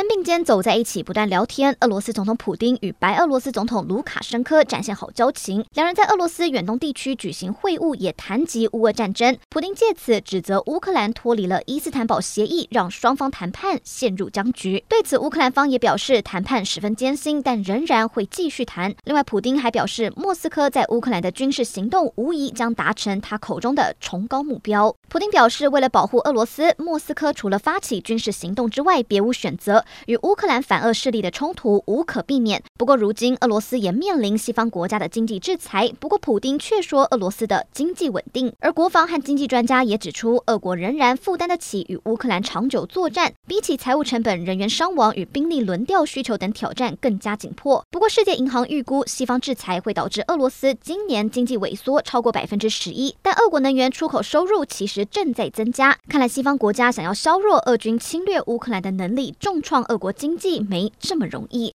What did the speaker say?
肩并肩走在一起，不断聊天。俄罗斯总统普丁与白俄罗斯总统卢卡申科展现好交情，两人在俄罗斯远东地区举行会晤，也谈及乌俄战争。普丁借此指责乌克兰脱离了伊斯坦堡协议，让双方谈判陷入僵局。对此，乌克兰方也表示谈判十分艰辛，但仍然会继续谈。另外，普丁还表示，莫斯科在乌克兰的军事行动无疑将达成他口中的崇高目标。普丁表示，为了保护俄罗斯，莫斯科除了发起军事行动之外，别无选择。与乌克兰反俄势力的冲突无可避免。不过，如今俄罗斯也面临西方国家的经济制裁。不过，普丁却说俄罗斯的经济稳定。而国防和经济专家也指出，俄国仍然负担得起与乌克兰长久作战，比起财务成本、人员伤亡与兵力轮调需求等挑战更加紧迫。不过，世界银行预估西方制裁会导致俄罗斯今年经济萎缩超过百分之十一。但俄国能源出口收入其实正在增加。看来，西方国家想要削弱俄军侵略乌克兰的能力，重创俄国经济没这么容易。